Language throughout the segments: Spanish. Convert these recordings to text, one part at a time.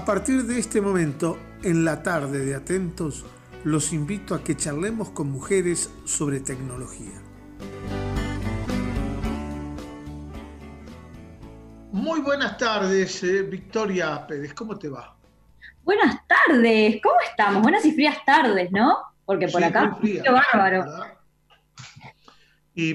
A partir de este momento, en la tarde de Atentos, los invito a que charlemos con mujeres sobre tecnología. Muy buenas tardes, eh, Victoria Pérez, ¿cómo te va? Buenas tardes, ¿cómo estamos? Buenas y frías tardes, ¿no? Porque por acá, qué bárbaro.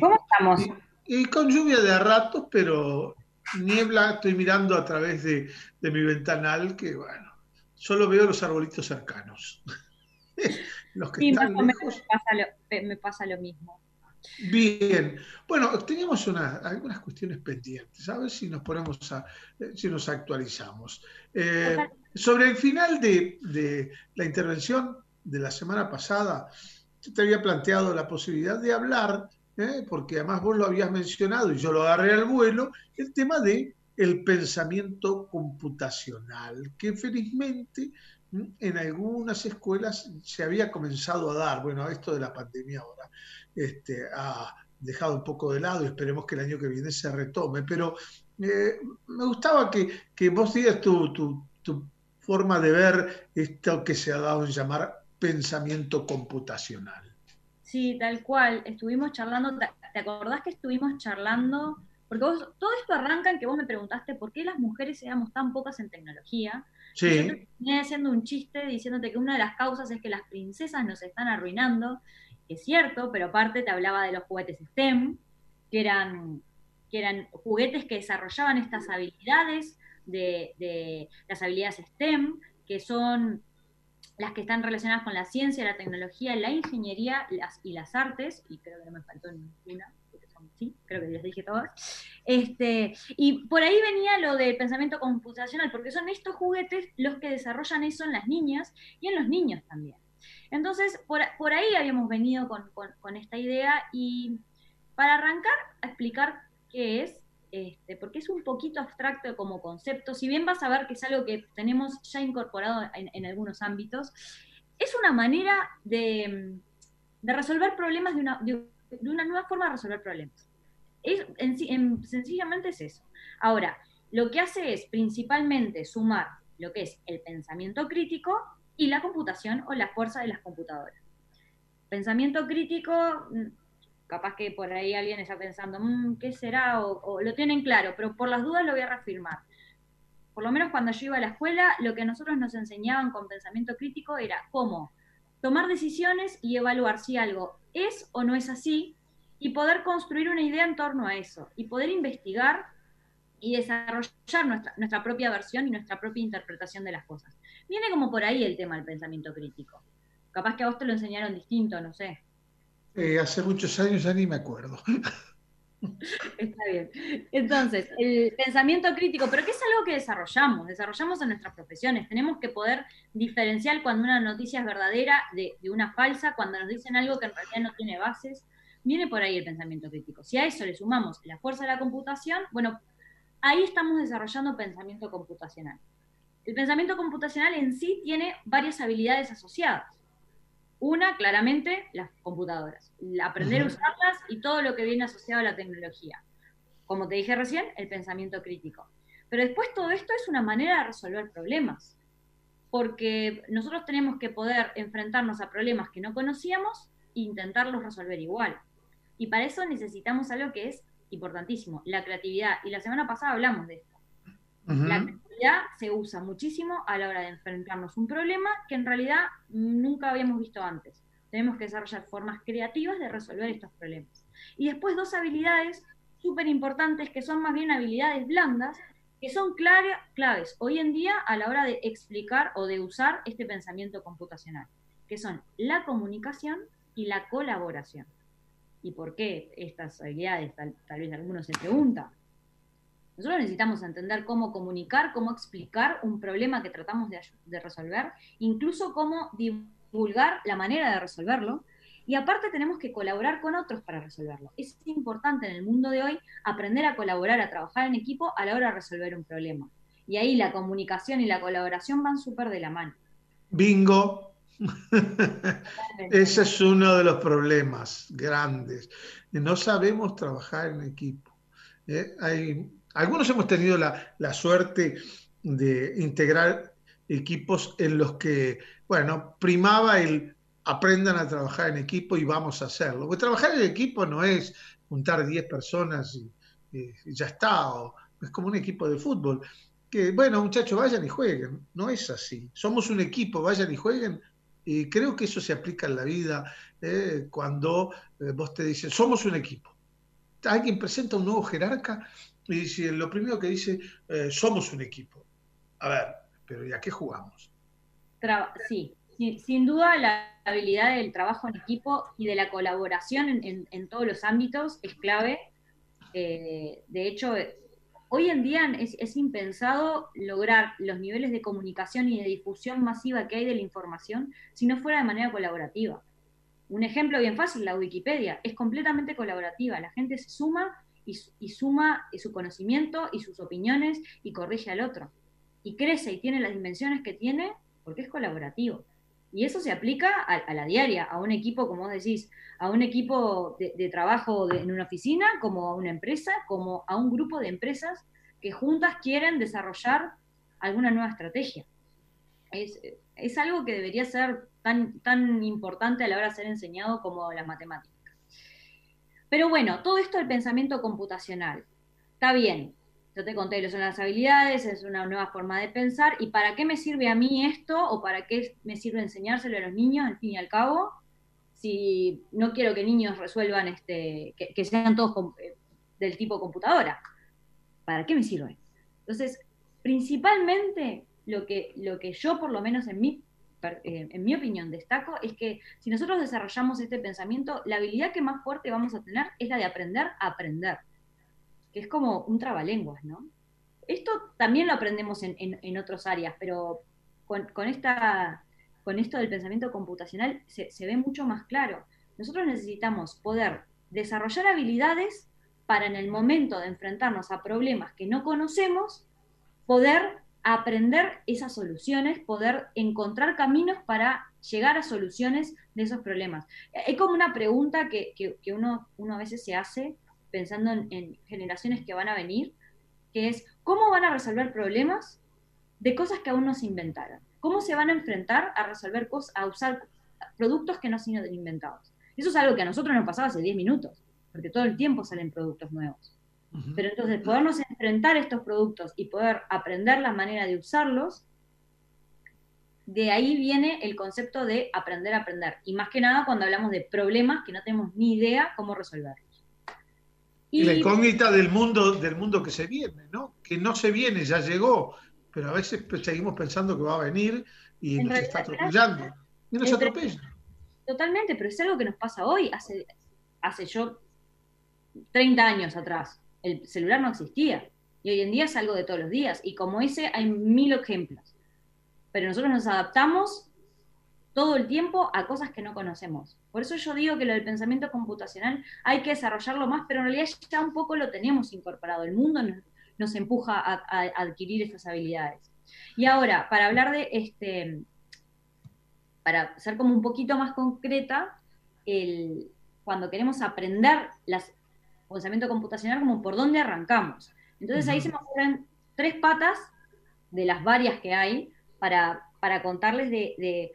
¿Cómo estamos? Y, con lluvia de a ratos, pero niebla, estoy mirando a través de, mi ventanal, que bueno, solo veo los arbolitos cercanos. los que están me, pasa lo, mismo. Bien, bueno, teníamos algunas cuestiones pendientes, a ver si nos ponemos a, eh, si nos actualizamos. Eh, sobre el final de, de, la intervención de la semana pasada, yo te había planteado la posibilidad de hablar ¿eh? porque además vos lo habías mencionado y yo lo agarré al vuelo, el tema de el pensamiento computacional, que felizmente en algunas escuelas se había comenzado a dar, bueno, esto de la pandemia ahora este, ha dejado un poco de lado y esperemos que el año que viene se retome, pero eh, me gustaba que, vos digas tu, tu forma de ver esto que se ha dado en llamar pensamiento computacional. Sí, tal cual. Estuvimos charlando, ¿te acordás que estuvimos charlando? Porque vos, todo esto arranca en que vos me preguntaste por qué las mujeres éramos tan pocas en tecnología. Sí. Y yo te haciendo un chiste diciéndote que una de las causas es que las princesas nos están arruinando, que es cierto, pero aparte te hablaba de los juguetes STEM, que eran, que eran juguetes que desarrollaban estas habilidades de, de las habilidades STEM, que son las que están relacionadas con la ciencia, la tecnología, la ingeniería y las artes, y creo que no me faltó ninguna, sí, creo que les dije todas. Este, y por ahí venía lo del pensamiento computacional, porque son estos juguetes los que desarrollan eso en las niñas y en los niños también. Entonces, por, por ahí habíamos venido con, con esta idea y para arrancar a explicar qué es, este, porque es un poquito abstracto como concepto, si bien vas a ver que es algo que tenemos ya incorporado en, algunos ámbitos, es una manera de, resolver problemas de una, nueva forma de resolver problemas. Es, sencillamente es eso. Ahora, lo que hace es principalmente sumar lo que es el pensamiento crítico y la computación o la fuerza de las computadoras. Pensamiento crítico capaz que por ahí alguien está pensando, mm, ¿qué será? O, lo tienen claro, pero por las dudas lo voy a reafirmar. Por lo menos cuando yo iba a la escuela, lo que nosotros nos enseñaban con pensamiento crítico era cómo tomar decisiones y evaluar si algo es o no es así y poder construir una idea en torno a eso y poder investigar y desarrollar nuestra, nuestra propia versión y nuestra propia interpretación de las cosas. Viene como por ahí el tema del pensamiento crítico. Capaz que a vos te lo enseñaron distinto, no sé. Eh, hace muchos años ya ni me acuerdo. Está bien. Entonces, el pensamiento crítico, pero ¿qué es algo que desarrollamos? Desarrollamos en nuestras profesiones. Tenemos que poder diferenciar cuando una noticia es verdadera de, de, una falsa, cuando nos dicen algo que en realidad no tiene bases. Viene por ahí el pensamiento crítico. Si a eso le sumamos la fuerza de la computación, bueno, ahí estamos desarrollando pensamiento computacional. El pensamiento computacional en sí tiene varias habilidades asociadas. Una, claramente, las computadoras. Aprender a usarlas y todo lo que viene asociado a la tecnología. Como te dije recién, el pensamiento crítico. Pero después todo esto es una manera de resolver problemas. Porque nosotros tenemos que poder enfrentarnos a problemas que no conocíamos e intentarlos resolver igual. Y para eso necesitamos algo que es importantísimo, la creatividad. Y la semana pasada hablamos de esto. La creatividad se usa muchísimo a la hora de enfrentarnos un problema que en realidad nunca habíamos visto antes. Tenemos que desarrollar formas creativas de resolver estos problemas. Y después dos habilidades súper importantes que son más bien habilidades blandas, que son claves hoy en día a la hora de explicar o de usar este pensamiento computacional, que son la comunicación y la colaboración. ¿Y por qué estas habilidades? Tal, tal vez algunos se preguntan nosotros necesitamos entender cómo comunicar, cómo explicar un problema que tratamos de, resolver, incluso cómo divulgar la manera de resolverlo. Y aparte tenemos que colaborar con otros para resolverlo. Es importante en el mundo de hoy aprender a colaborar, a trabajar en equipo a la hora de resolver un problema. Y ahí la comunicación y la colaboración van súper de la mano. Bingo. Ese es uno de los problemas grandes. No sabemos trabajar en equipo. ¿eh? Hay algunos hemos tenido la, suerte de integrar equipos en los que, bueno, primaba el aprendan a trabajar en equipo y vamos a hacerlo. Porque trabajar en equipo no es juntar 10 personas y, ya está, es como un equipo de fútbol. Que, bueno, muchachos, vayan y jueguen. No es así. Somos un equipo, vayan y jueguen. Y creo que eso se aplica en la vida eh, cuando eh, vos te dicen, somos un equipo. Alguien presenta un nuevo jerarca y lo primero que dice, eh, somos un equipo. A ver, pero ¿y a qué jugamos? sí, sin duda la habilidad del trabajo en equipo y de la colaboración en, todos los ámbitos es clave. de hecho, hoy en día es, impensado lograr los niveles de comunicación y de difusión masiva que hay de la información si no fuera de manera colaborativa. Un ejemplo bien fácil, la Wikipedia, es completamente colaborativa. La gente se suma y, suma su conocimiento y sus opiniones y corrige al otro. Y crece y tiene las dimensiones que tiene porque es colaborativo. Y eso se aplica a, la diaria, a un equipo, como vos decís, a un equipo de, trabajo en una oficina, como a una empresa, como a un grupo de empresas que juntas quieren desarrollar alguna nueva estrategia. Es, es algo que debería ser tan, tan importante a la hora de ser enseñado como la matemática. Pero bueno, todo esto del pensamiento computacional, está bien, yo te conté lo son las habilidades, es una nueva forma de pensar, ¿y para qué me sirve a mí esto o para qué me sirve enseñárselo a los niños, al fin y al cabo? Si no quiero que niños resuelvan, este, que, sean todos eh, del tipo computadora, ¿para qué me sirve? Entonces, principalmente lo que, lo que yo por lo menos en mi en mi opinión, destaco, es que si nosotros desarrollamos este pensamiento, la habilidad que más fuerte vamos a tener es la de aprender a aprender, que es como un trabalenguas, ¿no? Esto también lo aprendemos en, en, otras áreas, pero con, con, esta, con esto del pensamiento computacional se, se ve mucho más claro. Nosotros necesitamos poder desarrollar habilidades para en el momento de enfrentarnos a problemas que no conocemos, poder aprender esas soluciones, poder encontrar caminos para llegar a soluciones de esos problemas. Hay como una pregunta que, que, uno, uno, a veces se hace pensando en, generaciones que van a venir, que es, ¿cómo van a resolver problemas de cosas que aún no se inventaron? ¿Cómo se van a enfrentar a resolver cosas, a usar productos que no han sido inventados? Eso es algo que a nosotros nos pasaba hace 10 minutos, porque todo el tiempo salen productos nuevos. Pero entonces podernos enfrentar estos productos y poder aprender la manera de usarlos, de ahí viene el concepto de aprender a aprender. Y más que nada cuando hablamos de problemas que no tenemos ni idea cómo resolverlos. Y, la incógnita del mundo, del mundo que se viene, ¿no? Que no se viene, ya llegó, pero a veces seguimos pensando que va a venir y nos está atropellando. Y nos atropella. Totalmente, pero es algo que nos pasa hoy, hace, hace yo 30 años atrás el celular no existía. Y hoy en día es algo de todos los días. Y como ese hay mil ejemplos. Pero nosotros nos adaptamos todo el tiempo a cosas que no conocemos. Por eso yo digo que lo del pensamiento computacional hay que desarrollarlo más, pero en realidad ya un poco lo tenemos incorporado. El mundo nos, empuja a, adquirir estas habilidades. Y ahora, para hablar de este, para ser como un poquito más concreta, el, cuando queremos aprender las pensamiento computacional como por dónde arrancamos. Entonces ahí se me ocurren tres patas de las varias que hay para, para contarles de,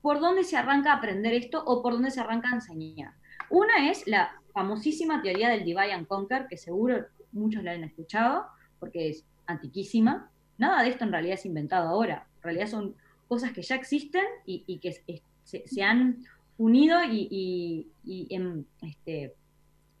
por dónde se arranca a aprender esto o por dónde se arranca a enseñar. Una es la famosísima teoría del divide and conquer, que seguro muchos la han escuchado, porque es antiquísima. Nada de esto en realidad es inventado ahora. En realidad son cosas que ya existen y, que se, han unido y, en, este,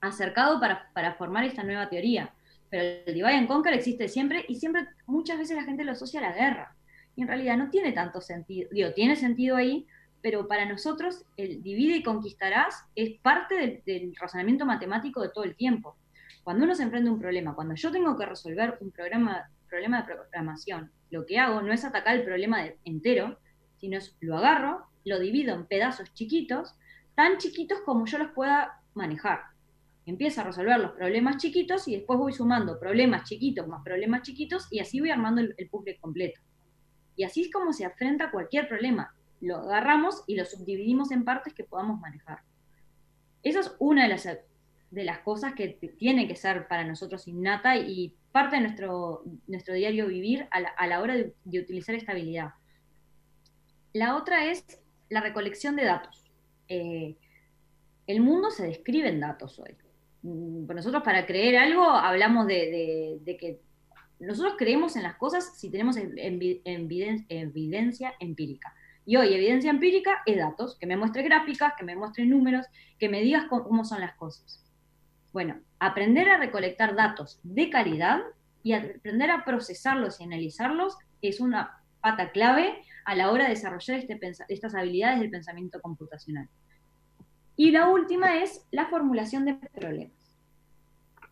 acercado para, para formar esta nueva teoría. Pero el divide and conquer existe siempre y siempre, muchas veces la gente lo asocia a la guerra. Y en realidad no tiene tanto sentido. Digo, tiene sentido ahí, pero para nosotros el divide y conquistarás es parte del, razonamiento matemático de todo el tiempo. Cuando uno se enfrenta a un problema, cuando yo tengo que resolver un programa, problema de programación, lo que hago no es atacar el problema entero, sino es lo agarro, lo divido en pedazos chiquitos, tan chiquitos como yo los pueda manejar empiezo a resolver los problemas chiquitos y después voy sumando problemas chiquitos más problemas chiquitos y así voy armando el, puzzle completo. Y así es como se enfrenta cualquier problema. Lo agarramos y lo subdividimos en partes que podamos manejar. Esa es una de las de las cosas que tiene que ser para nosotros innata y parte de nuestro, nuestro diario vivir a la, hora de, utilizar esta habilidad. La otra es la recolección de datos. Eh, el mundo se describe en datos hoy. Mm, nosotros para creer algo hablamos de, que nosotros creemos en las cosas si tenemos evidencia empírica. Y hoy evidencia empírica es datos, que me muestre gráficas, que me muestre números, que me digas cómo son las cosas. Bueno, aprender a recolectar datos de calidad y aprender a procesarlos y analizarlos es una pata clave a la hora de desarrollar este estas habilidades del pensamiento computacional. Y la última es la formulación de problemas.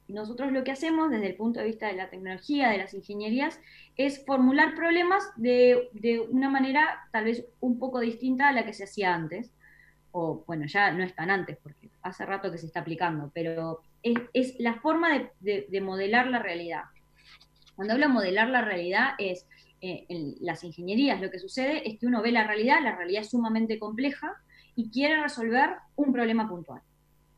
Nosotros lo que hacemos desde el punto de vista de la tecnología, de las ingenierías, es formular problemas de, de una manera tal vez un poco distinta a la que se hacía antes o bueno, ya no es tan antes porque hace rato que se está aplicando, pero es, la forma de, modelar la realidad. Cuando hablo de modelar la realidad es, eh, en las ingenierías lo que sucede es que uno ve la realidad, la realidad es sumamente compleja y quiere resolver un problema puntual.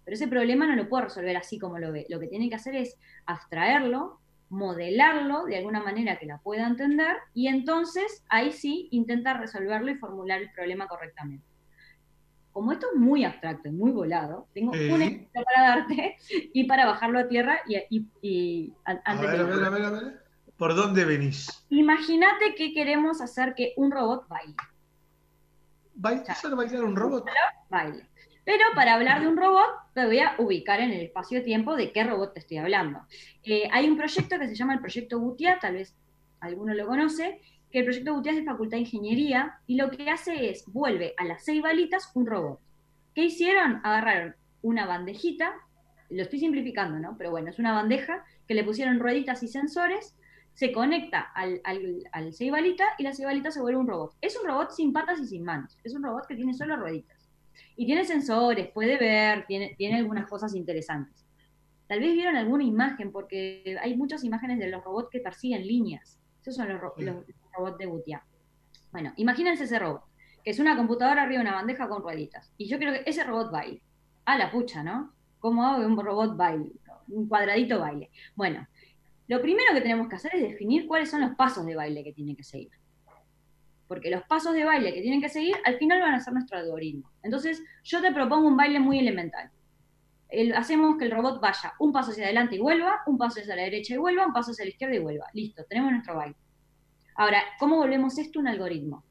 Pero ese problema no lo puede resolver así como lo ve. Lo que tiene que hacer es abstraerlo, modelarlo de alguna manera que la pueda entender y entonces ahí sí intenta resolverlo y formular el problema correctamente como esto es muy abstracto y muy volado, tengo un ejemplo para darte y para bajarlo a tierra y, a ver, a ver, a ver, a ver. ¿Por dónde venís? Imagínate que queremos hacer que un robot baile. ¿Hacer bailar un robot? Baile. Pero para hablar de un robot, te voy a ubicar en el espacio-tiempo de qué robot te estoy hablando. Eh, hay un proyecto que se llama el Proyecto Butia, tal vez alguno lo conoce, que el proyecto Gutiérrez es de Facultad de Ingeniería y lo que hace es, vuelve a las seis balitas un robot. ¿Qué hicieron? Agarraron una bandejita, lo estoy simplificando, ¿no? Pero bueno, es una bandeja que le pusieron rueditas y sensores, se conecta al, al, al seis balita y la seis balita se vuelve un robot. Es un robot sin patas y sin manos, es un robot que tiene solo rueditas. Y tiene sensores, puede ver, tiene, tiene algunas cosas interesantes. Tal vez vieron alguna imagen, porque hay muchas imágenes de los robots que persiguen líneas. Esos son los, los, robot de Butia. Bueno, imagínense ese robot, que es una computadora arriba de una bandeja con rueditas. Y yo quiero que ese robot baile. A la pucha, ¿no? ¿Cómo hago que un robot baile? Un cuadradito baile. Bueno, lo primero que tenemos que hacer es definir cuáles son los pasos de baile que tiene que seguir. Porque los pasos de baile que tienen que seguir al final van a ser nuestro algoritmo. Entonces, yo te propongo un baile muy elemental. hacemos que el robot vaya un paso hacia adelante y vuelva, un paso hacia la derecha y vuelva, un paso hacia la izquierda y vuelva. Listo, tenemos nuestro baile. Ahora, ¿cómo volvemos esto un algoritmo?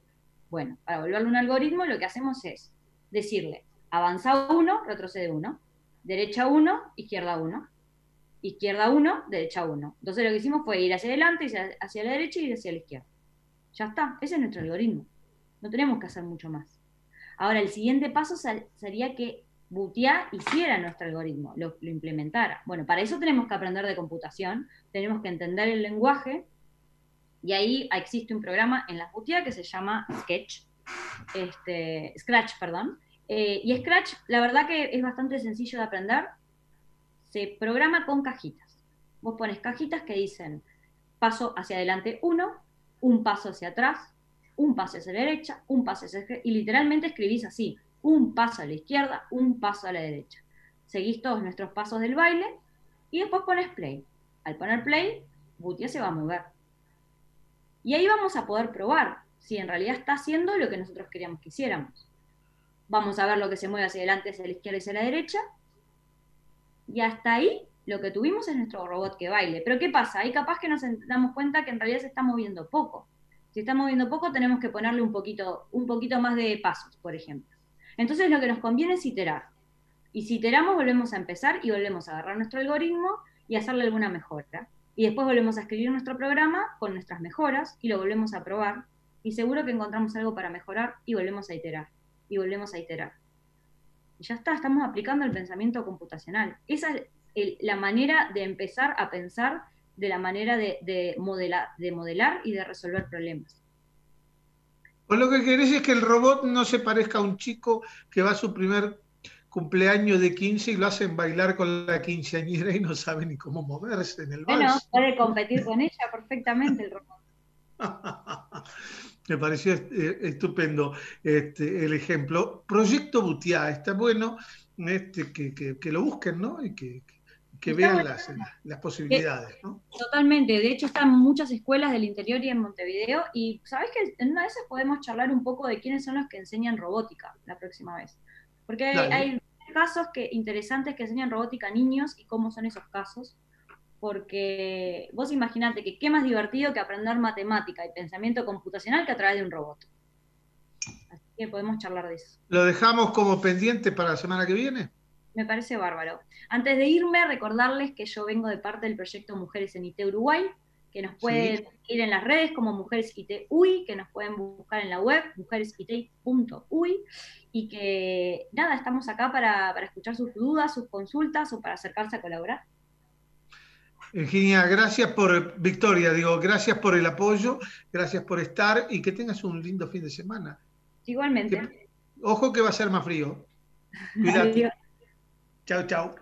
Bueno, para volverlo un algoritmo lo que hacemos es decirle, avanza uno, retrocede uno, derecha uno, izquierda uno, izquierda uno, derecha uno. Entonces lo que hicimos fue ir hacia adelante, hacia la derecha y hacia la izquierda. Ya está, ese es nuestro algoritmo. No tenemos que hacer mucho más. Ahora, el siguiente paso sería que Butia hiciera nuestro algoritmo, lo, implementara. Bueno, para eso tenemos que aprender de computación, tenemos que entender el lenguaje y ahí existe un programa en la UTIA que se llama Sketch, este, Scratch, perdón. Eh, y Scratch, la verdad que es bastante sencillo de aprender. Se programa con cajitas. Vos pones cajitas que dicen paso hacia adelante uno, un paso hacia atrás, un paso hacia la derecha, un paso hacia la izquierda, y literalmente escribís así, un paso a la izquierda, un paso a la derecha. Seguís todos nuestros pasos del baile y después pones play. Al poner play, Butia se va a mover. Y ahí vamos a poder probar si en realidad está haciendo lo que nosotros queríamos que hiciéramos. Vamos a ver lo que se mueve hacia adelante, hacia la izquierda y hacia la derecha. Y hasta ahí lo que tuvimos es nuestro robot que baile. Pero ¿qué pasa? Ahí capaz que nos damos cuenta que en realidad se está moviendo poco. Si está moviendo poco, tenemos que ponerle un poquito, un poquito más de pasos, por ejemplo. Entonces lo que nos conviene es iterar. Y si iteramos, volvemos a empezar y volvemos a agarrar nuestro algoritmo y hacerle alguna mejora y después volvemos a escribir nuestro programa con nuestras mejoras y lo volvemos a probar y seguro que encontramos algo para mejorar y volvemos a iterar y volvemos a iterar. Y ya está, estamos aplicando el pensamiento computacional. Esa es la manera de empezar a pensar de la manera de, modelar, de modelar y de resolver problemas. Pues lo que querés es que el robot no se parezca a un chico que va a su primer cumpleaños de 15 y lo hacen bailar con la quinceañera y no sabe ni cómo moverse en el vals. Bueno, puede competir con ella perfectamente el robot. Me pareció eh, estupendo este, el ejemplo. Proyecto Butiá, está bueno. este, que, lo busquen, ¿no? Y que, vean las, las, posibilidades, ¿no? Totalmente, de hecho están muchas escuelas del interior y en Montevideo, y sabes que en una de esas podemos charlar un poco de quiénes son los que enseñan robótica la próxima vez. Porque hay, casos que, interesantes que enseñan robótica a niños y cómo son esos casos. Porque vos imaginate que qué más divertido que aprender matemática y pensamiento computacional que a través de un robot. Así que podemos charlar de eso. ¿Lo dejamos como pendiente para la semana que viene? Me parece bárbaro. Antes de irme, recordarles que yo vengo de parte del proyecto Mujeres en IT Uruguay, que nos pueden ir en las redes como Mujeres IT UI, que nos pueden buscar en la web, mujeresit.ui, y que nada, estamos acá para, para escuchar sus dudas, sus consultas o para acercarse a colaborar. Virginia, gracias por, Victoria, digo, gracias por el apoyo, gracias por estar y que tengas un lindo fin de semana. Igualmente. ojo que va a ser más frío. Cuídate. Chao, chao.